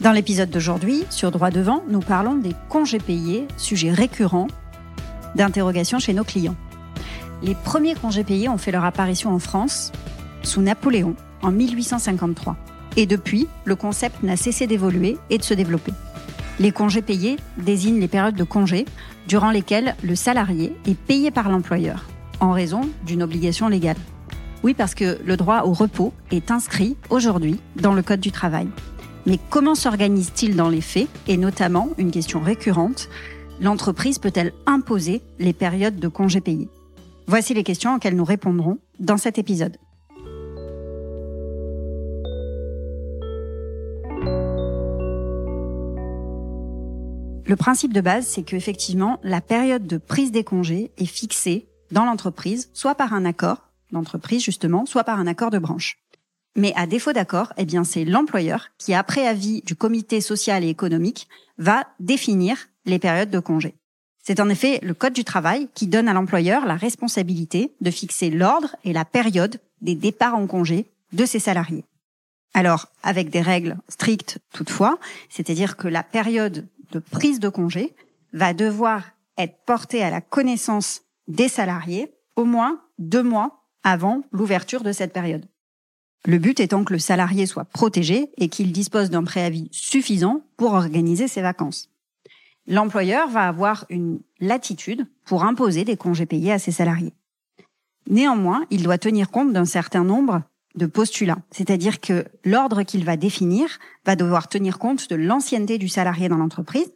Dans l'épisode d'aujourd'hui, sur Droit devant, nous parlons des congés payés, sujet récurrent d'interrogation chez nos clients. Les premiers congés payés ont fait leur apparition en France sous Napoléon en 1853. Et depuis, le concept n'a cessé d'évoluer et de se développer. Les congés payés désignent les périodes de congés durant lesquelles le salarié est payé par l'employeur en raison d'une obligation légale. Oui, parce que le droit au repos est inscrit aujourd'hui dans le Code du travail. Mais comment s'organise-t-il dans les faits Et notamment, une question récurrente, l'entreprise peut-elle imposer les périodes de congés payés? Voici les questions auxquelles nous répondrons dans cet épisode. Le principe de base, c'est qu'effectivement, la période de prise des congés est fixée dans l'entreprise, soit par un accord d'entreprise justement, soit par un accord de branche. Mais à défaut d'accord, eh bien c'est l'employeur qui, après avis du comité social et économique, va définir les périodes de congés. C'est en effet le Code du travail qui donne à l'employeur la responsabilité de fixer l'ordre et la période des départs en congé de ses salariés. Alors, avec des règles strictes toutefois, c'est-à-dire que la période de prise de congé va devoir être porté à la connaissance des salariés au moins deux mois avant l'ouverture de cette période. Le but étant que le salarié soit protégé et qu'il dispose d'un préavis suffisant pour organiser ses vacances. L'employeur va avoir une latitude pour imposer des congés payés à ses salariés. Néanmoins, il doit tenir compte d'un certain nombre de postulats, c'est-à-dire que l'ordre qu'il va définir va devoir tenir compte de l'ancienneté du salarié dans l'entreprise,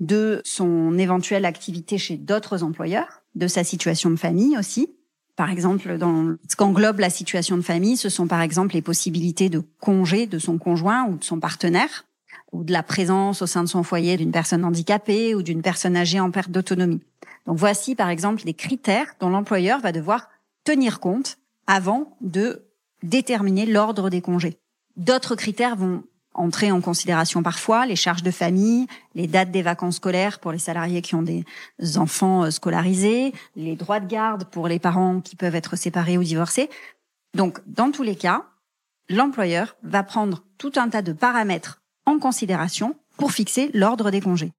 de son éventuelle activité chez d'autres employeurs, de sa situation de famille aussi. Par exemple, dans ce qu'englobe la situation de famille, ce sont par exemple les possibilités de congé de son conjoint ou de son partenaire, ou de la présence au sein de son foyer d'une personne handicapée ou d'une personne âgée en perte d'autonomie. Donc voici par exemple les critères dont l'employeur va devoir tenir compte avant de déterminer l'ordre des congés. D'autres critères vont entrer en considération parfois, les charges de famille, les dates des vacances scolaires pour les salariés qui ont des enfants euh, scolarisés, les droits de garde pour les parents qui peuvent être séparés ou divorcés. Donc, dans tous les cas, l'employeur va prendre tout un tas de paramètres en considération pour fixer l'ordre des congés.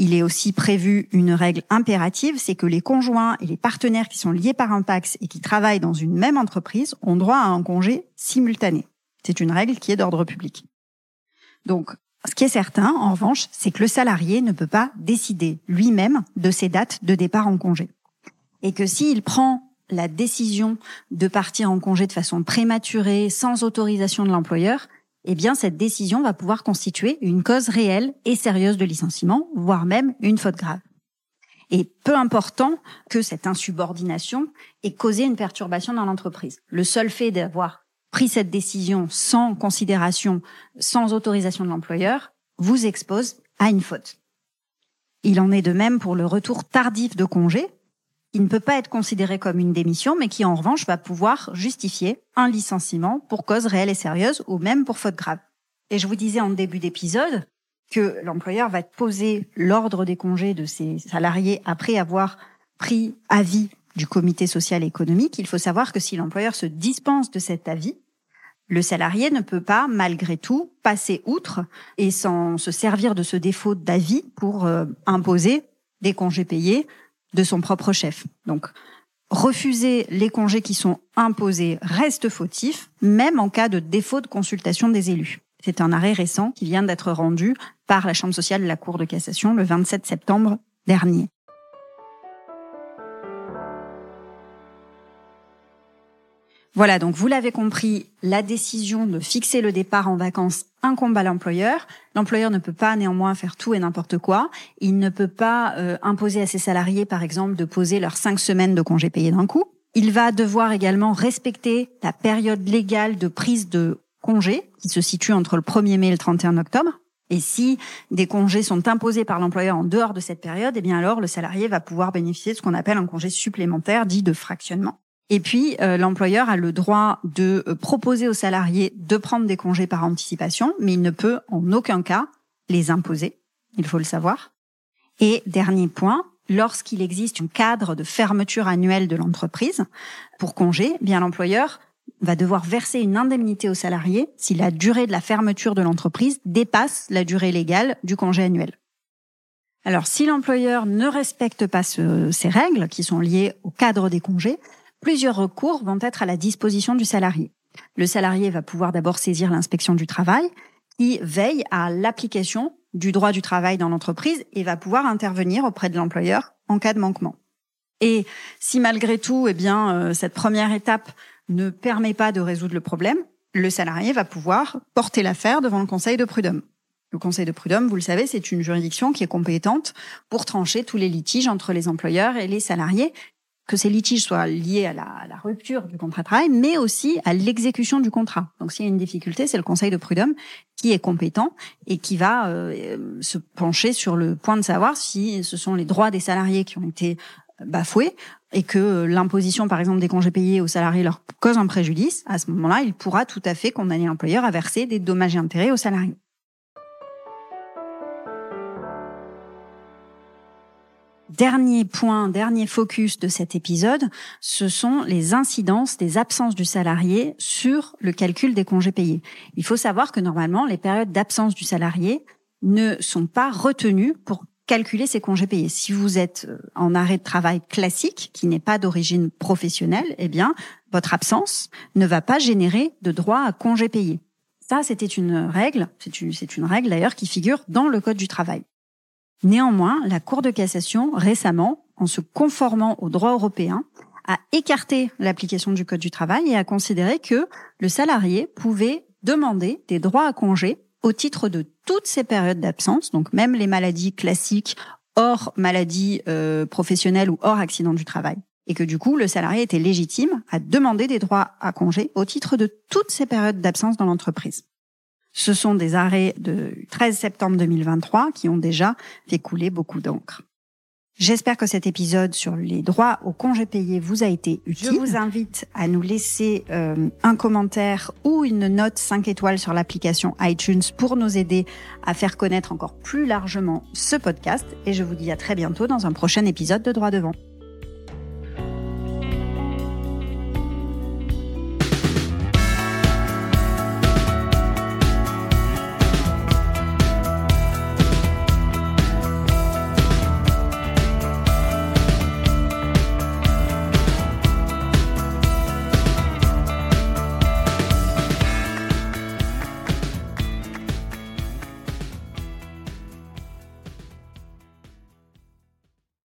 Il est aussi prévu une règle impérative, c'est que les conjoints et les partenaires qui sont liés par un Pax et qui travaillent dans une même entreprise ont droit à un congé simultané. C'est une règle qui est d'ordre public. Donc, ce qui est certain, en revanche, c'est que le salarié ne peut pas décider lui-même de ses dates de départ en congé. Et que s'il prend la décision de partir en congé de façon prématurée, sans autorisation de l'employeur, eh bien cette décision va pouvoir constituer une cause réelle et sérieuse de licenciement, voire même une faute grave. Et peu important que cette insubordination ait causé une perturbation dans l'entreprise. Le seul fait d'avoir pris cette décision sans considération, sans autorisation de l'employeur, vous expose à une faute. Il en est de même pour le retour tardif de congé, qui ne peut pas être considéré comme une démission, mais qui en revanche va pouvoir justifier un licenciement pour cause réelle et sérieuse ou même pour faute grave. Et je vous disais en début d'épisode que l'employeur va poser l'ordre des congés de ses salariés après avoir pris avis du comité social et économique. Il faut savoir que si l'employeur se dispense de cet avis, le salarié ne peut pas, malgré tout, passer outre et sans se servir de ce défaut d'avis pour euh, imposer des congés payés de son propre chef. Donc, refuser les congés qui sont imposés reste fautif, même en cas de défaut de consultation des élus. C'est un arrêt récent qui vient d'être rendu par la Chambre sociale de la Cour de cassation le 27 septembre dernier. Voilà, donc vous l'avez compris, la décision de fixer le départ en vacances incombe à l'employeur. L'employeur ne peut pas néanmoins faire tout et n'importe quoi. Il ne peut pas euh, imposer à ses salariés, par exemple, de poser leurs cinq semaines de congés payés d'un coup. Il va devoir également respecter la période légale de prise de congé qui se situe entre le 1er mai et le 31 octobre. Et si des congés sont imposés par l'employeur en dehors de cette période, eh bien alors le salarié va pouvoir bénéficier de ce qu'on appelle un congé supplémentaire dit de fractionnement. Et puis, euh, l'employeur a le droit de euh, proposer aux salariés de prendre des congés par anticipation, mais il ne peut en aucun cas les imposer. Il faut le savoir. Et dernier point, lorsqu'il existe un cadre de fermeture annuelle de l'entreprise pour congé, eh bien l'employeur va devoir verser une indemnité au salarié si la durée de la fermeture de l'entreprise dépasse la durée légale du congé annuel. Alors, si l'employeur ne respecte pas ces règles qui sont liées au cadre des congés, plusieurs recours vont être à la disposition du salarié. Le salarié va pouvoir d'abord saisir l'inspection du travail, qui veille à l'application du droit du travail dans l'entreprise et va pouvoir intervenir auprès de l'employeur en cas de manquement. Et si malgré tout, eh bien, euh, cette première étape ne permet pas de résoudre le problème, le salarié va pouvoir porter l'affaire devant le conseil de prud'homme. Le conseil de prud'homme, vous le savez, c'est une juridiction qui est compétente pour trancher tous les litiges entre les employeurs et les salariés, que ces litiges soient liés à la, rupture du contrat de travail, mais aussi à l'exécution du contrat. Donc s'il y a une difficulté, c'est le conseil de prud'homme qui est compétent et qui va euh, se pencher sur le point de savoir si ce sont les droits des salariés qui ont été bafoués et que l'imposition, par exemple, des congés payés aux salariés leur cause un préjudice, à ce moment-là, il pourra tout à fait condamner l'employeur à verser des dommages et intérêts aux salariés. Dernier point, dernier focus de cet épisode, ce sont les incidences des absences du salarié sur le calcul des congés payés. Il faut savoir que normalement, les périodes d'absence du salarié ne sont pas retenues pour calculer ses congés payés. Si vous êtes euh, en arrêt de travail classique, qui n'est pas d'origine professionnelle, eh bien, votre absence ne va pas générer de droit à congés payés. Ça, c'était une règle, c'est une, une règle d'ailleurs qui figure dans le Code du travail. Néanmoins, la Cour de cassation, récemment, en se conformant au droit européen, a écarté l'application du Code du travail et a considéré que le salarié pouvait demander des droits à congés au titre de toutes ces périodes d'absence, donc même les maladies classiques hors maladie euh, professionnelle ou hors accident du travail. Et que du coup, le salarié était légitime à demander des droits à congé au titre de toutes ces périodes d'absence dans l'entreprise. Ce sont des arrêts de 13 septembre 2023 qui ont déjà fait couler beaucoup d'encre. J'espère que cet épisode sur les droits aux congés payés vous a été utile. Je vous invite à nous laisser euh, un commentaire ou une note 5 étoiles sur l'application iTunes pour nous aider à faire connaître encore plus largement ce podcast. Et je vous dis à très bientôt dans un prochain épisode de Droit devant.